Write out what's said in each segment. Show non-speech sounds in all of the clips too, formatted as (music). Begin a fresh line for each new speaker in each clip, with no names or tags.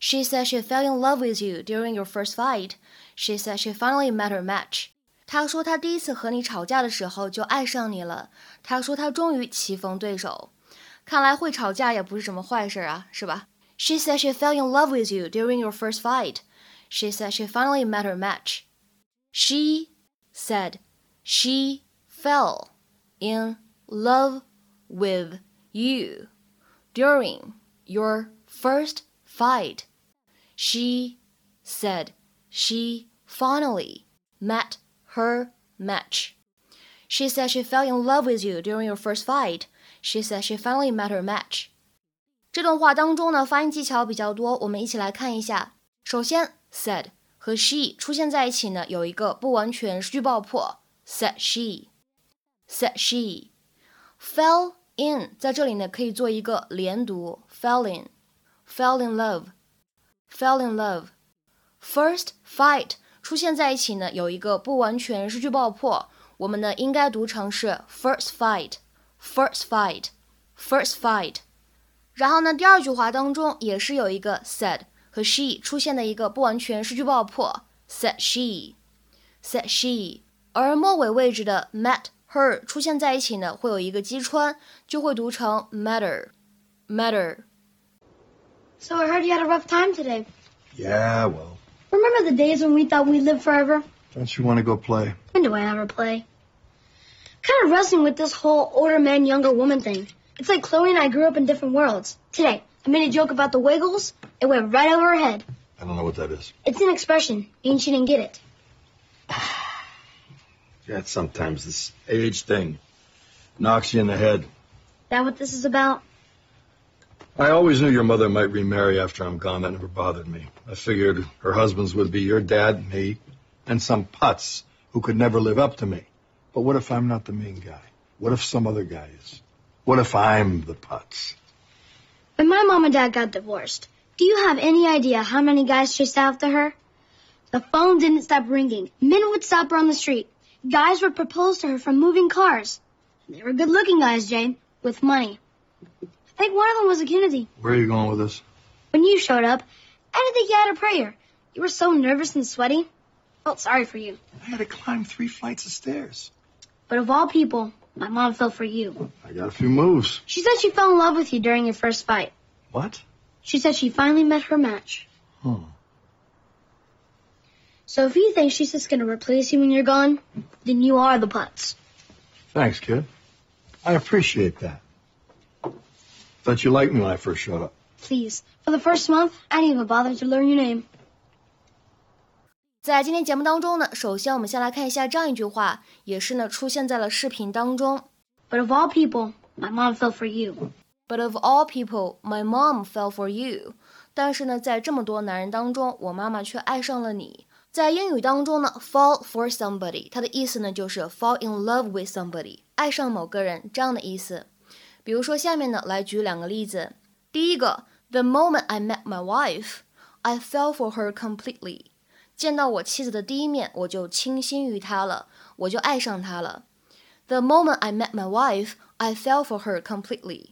She said she fell in love with you during your first fight. She said she finally met her match. 她说她第一次和你吵架的时候就爱上你了。她说她终于棋逢对手。看来会吵架也不是什么坏事啊，是吧？She said she fell in love with you during your first fight. She said she finally met her match. She said she fell in love with you during your first fight. She said she finally met her match. She said she fell in love with you during your first fight. She said she finally met her match. 这段话当中呢，发音技巧比较多，我们一起来看一下。首先，said 和 she 出现在一起呢，有一个不完全失去爆破，said she，said she。fell in 在这里呢，可以做一个连读，fell in，fell in Fell in love。first fight 出现在一起呢，有一个不完全失去爆破，我们呢应该读成是 first fight，first fight，first fight。然后呢，第二句话当中也是有一个 said 和 she 出现的一个不完全失去爆破，said she，said she。而末尾位置的 met her 出现在一起呢，会有一个击穿，就会读成 matter，matter。
So I heard you had a rough time today.
Yeah, well,
Remember the days when we thought we'd live forever?
don't you want to go play?
When do I ever play? Kind of wrestling with this whole older man, younger woman thing. It's like Chloe and I grew up in different worlds. Today, I made a joke about the Wiggles. It went right over her head.
I don't know what that is.
It's an expression, and she didn't get it. (sighs)
Yeah, sometimes this age thing knocks you in the head.
That what this is about?
I always knew your mother might remarry after I'm gone. That never bothered me. I figured her husbands would be your dad, me, and some putz who could never live up to me. But what if I'm not the main guy? What if some other guy is? What if I'm the putz?
When my mom and dad got divorced, do you have any idea how many guys chased after her? The phone didn't stop ringing. Men would stop her on the street. Guys would propose to her from moving cars. They were good looking guys, Jay, with money. I think one of them was a Kennedy.
Where are you going with this?
When you showed up, I didn't think you had a prayer. You were so nervous and sweaty. I Felt sorry for you.
I had to climb three flights of stairs.
But of all people, my mom fell for you.
I got a few moves.
She said she fell in love with you during your first fight.
What?
She said she finally met her match.
Hmm.
So if you think she's just gonna replace you when you're gone, then you are the putz.
Thanks, kid. I appreciate that. Thought you liked me when I first showed up.
Please, for the first month, I didn't even bother to learn your name.
在今天节目当中呢，首先我们先来看一下这样一句话，也是呢出现在了视频当中。
But of all people, my mom fell for you.
But of all people, my mom fell for you。但是呢，在这么多男人当中，我妈妈却爱上了你。在英语当中呢，fall for somebody，它的意思呢就是 fall in love with somebody，爱上某个人这样的意思。 比如说下面呢，来举两个例子。第一个，The moment I met my wife, I fell for her completely。见到我妻子的第一面，我就倾心于她了，我就爱上她了。The moment I met my wife, I fell for her completely。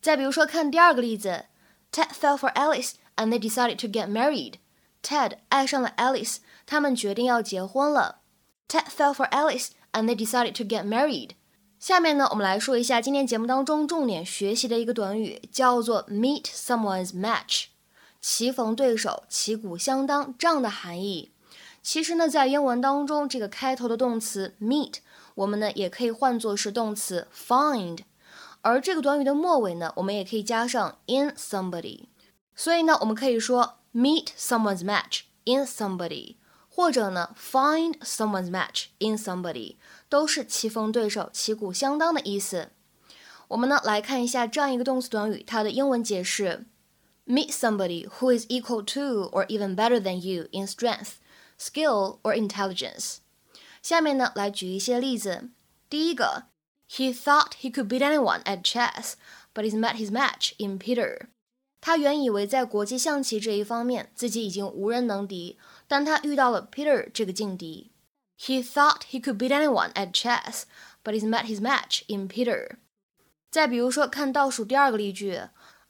再比如说，看第二个例子，Ted fell for Alice and they decided to get married。Ted 爱上了 Alice，他们决定要结婚了。Ted fell for Alice and they decided to get married。 下面呢，我们来说一下今天节目当中重点学习的一个短语，叫做 meet someone's match，棋逢对手、旗鼓相当这样的含义。其实呢，在英文当中，这个开头的动词 meet，我们呢也可以换作是动词 find。而这个短语的末尾呢，我们也可以加上 in somebody，所以呢，我们可以说 meet someone's match in somebody，或者呢 find someone's match in somebody，都是棋逢对手、旗鼓相当的意思。我们呢来看一下这样一个动词短语，它的英文解释 Meet somebody who is equal to or even better than you in strength, skill or intelligence。下面呢，来举一些例子。第一个，He thought he could beat anyone at chess, but he's met his match in Peter。 他原以为在国际象棋这一方面自己已经无人能敌，但他遇到了 Peter 这个劲敌。He thought he could beat anyone at chess, but he's met his match in Peter。再比如说，看倒数第二个例句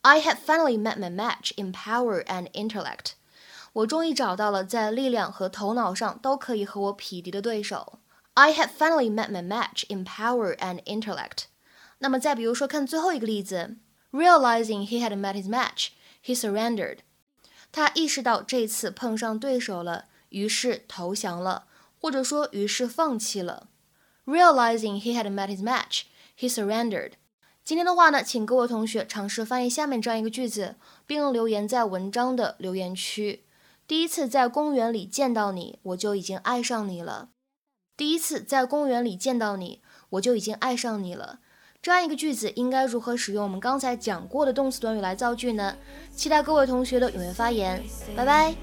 ，I have finally met my match in power and intellect。我终于找到了在力量和头脑上都可以和我匹敌的对手。I have finally met my match in power and intellect。那么再比如说，看最后一个例子。Realizing he had met his match, he surrendered. 他意识到这次碰上对手了，于是投降了，或者说于是放弃了。Realizing he had met his match, he surrendered. 今天的话呢，请各位同学尝试翻译下面这样一个句子，并留言在文章的留言区。第一次在公园里见到你，我就已经爱上你了。第一次在公园里见到你，我就已经爱上你了。这样一个句子应该如何使用我们刚才讲过的动词短语来造句呢？期待各位同学的踊跃发言，拜拜。